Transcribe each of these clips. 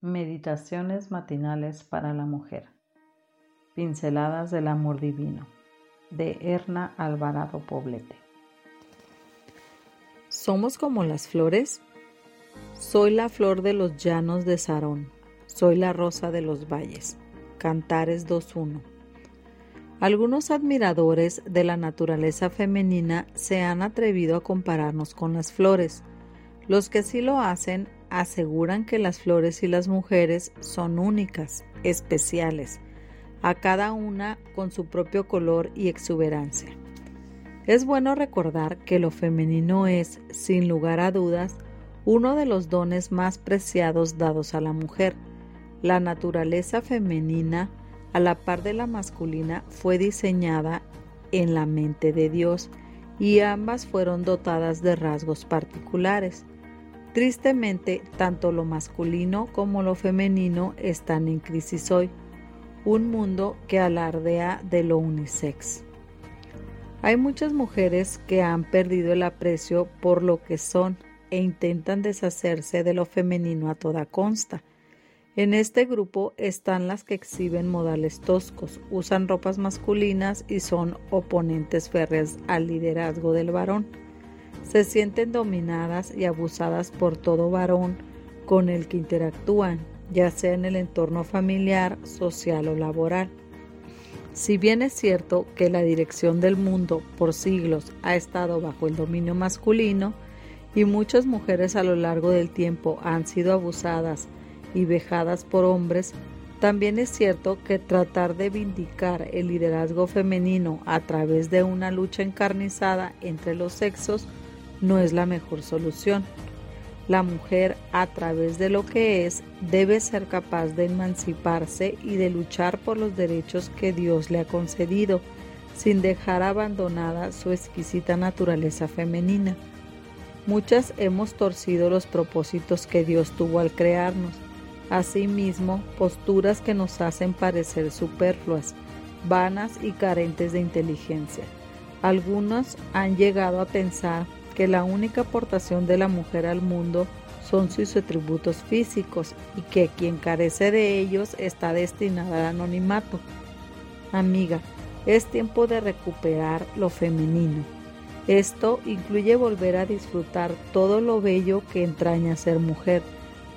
Meditaciones matinales para la mujer. Pinceladas del amor divino. De Erna Alvarado Poblete. ¿Somos como las flores? Soy la flor de los llanos de Sarón. Soy la rosa de los valles. Cantares 2.1. Algunos admiradores de la naturaleza femenina se han atrevido a compararnos con las flores. Los que sí lo hacen aseguran que las flores y las mujeres son únicas, especiales, a cada una con su propio color y exuberancia. Es bueno recordar que lo femenino es, sin lugar a dudas, uno de los dones más preciados dados a la mujer. La naturaleza femenina, a la par de la masculina, fue diseñada en la mente de Dios y ambas fueron dotadas de rasgos particulares. Tristemente, tanto lo masculino como lo femenino están en crisis hoy, un mundo que alardea de lo unisex. Hay muchas mujeres que han perdido el aprecio por lo que son e intentan deshacerse de lo femenino a toda consta. En este grupo están las que exhiben modales toscos, usan ropas masculinas y son oponentes férreas al liderazgo del varón se sienten dominadas y abusadas por todo varón con el que interactúan, ya sea en el entorno familiar, social o laboral. Si bien es cierto que la dirección del mundo por siglos ha estado bajo el dominio masculino y muchas mujeres a lo largo del tiempo han sido abusadas y vejadas por hombres, también es cierto que tratar de vindicar el liderazgo femenino a través de una lucha encarnizada entre los sexos no es la mejor solución. La mujer, a través de lo que es, debe ser capaz de emanciparse y de luchar por los derechos que Dios le ha concedido, sin dejar abandonada su exquisita naturaleza femenina. Muchas hemos torcido los propósitos que Dios tuvo al crearnos. Asimismo, posturas que nos hacen parecer superfluas, vanas y carentes de inteligencia. Algunos han llegado a pensar que la única aportación de la mujer al mundo son sus atributos físicos y que quien carece de ellos está destinada al anonimato. Amiga, es tiempo de recuperar lo femenino. Esto incluye volver a disfrutar todo lo bello que entraña ser mujer,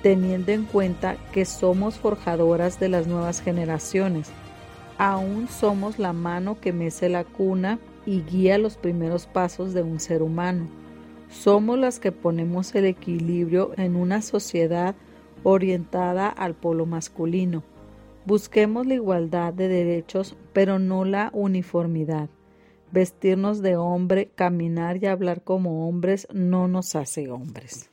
teniendo en cuenta que somos forjadoras de las nuevas generaciones. Aún somos la mano que mece la cuna y guía los primeros pasos de un ser humano somos las que ponemos el equilibrio en una sociedad orientada al polo masculino. Busquemos la igualdad de derechos, pero no la uniformidad. Vestirnos de hombre, caminar y hablar como hombres no nos hace hombres.